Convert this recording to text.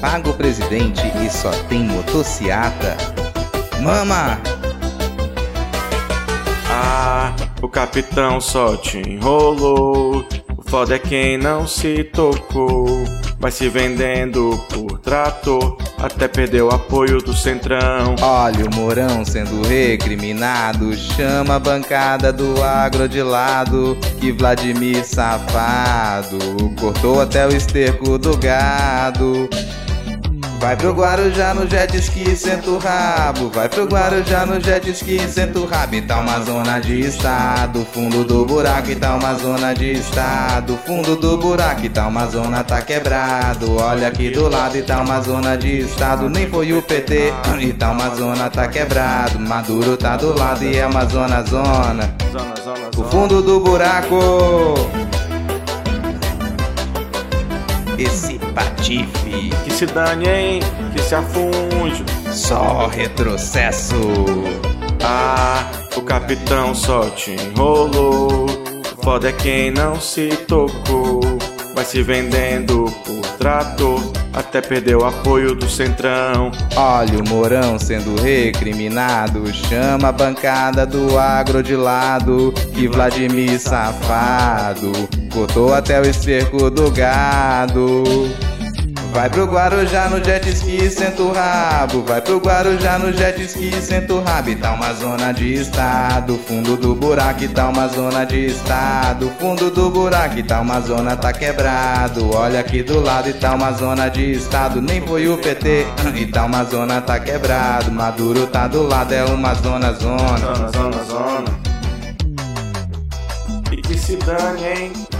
paga o presidente e só tem motociata. Mama! Ah, o capitão só te enrolou. O foda é quem não se tocou. Vai se vendendo por trator, até perdeu o apoio do centrão. Olha o Mourão sendo recriminado. Chama a bancada do agro de lado. Que Vladimir safado cortou até o esterco do gado. Vai pro Guarujá no jet ski, senta o rabo. Vai pro Guarujá no jet ski, senta o rabo. E tá uma zona de estado, fundo do buraco. E tá uma zona de estado, fundo do buraco. E tá uma zona, tá quebrado. Olha aqui do lado, e tá uma zona de estado. Nem foi o PT, e tá uma zona, tá quebrado. Maduro tá do lado e é uma zona, zona. Zona, zona, O fundo do buraco. Esse patife, Que se dane, hein? Que se afunde. só retrocesso. Ah, o capitão só te enrolou. Foda é quem não se tocou. Vai se vendendo por trator, até perdeu o apoio do centrão. Olha o Mourão sendo recriminado. Chama a bancada do agro de lado. Que Vladimir safado cortou até o esterco do gado. Vai pro Guarujá no jet ski, senta o rabo. Vai pro Guarujá no jet ski, senta o rabo. E tá uma zona de estado, fundo do buraco. E tá uma zona de estado, fundo do buraco. E tá uma zona, tá quebrado. Olha aqui do lado, e tá uma zona de estado. Nem foi o PT, e tá uma zona, tá quebrado. Maduro tá do lado, é uma zona, zona. Zona, zona, zona. E que se dane, hein?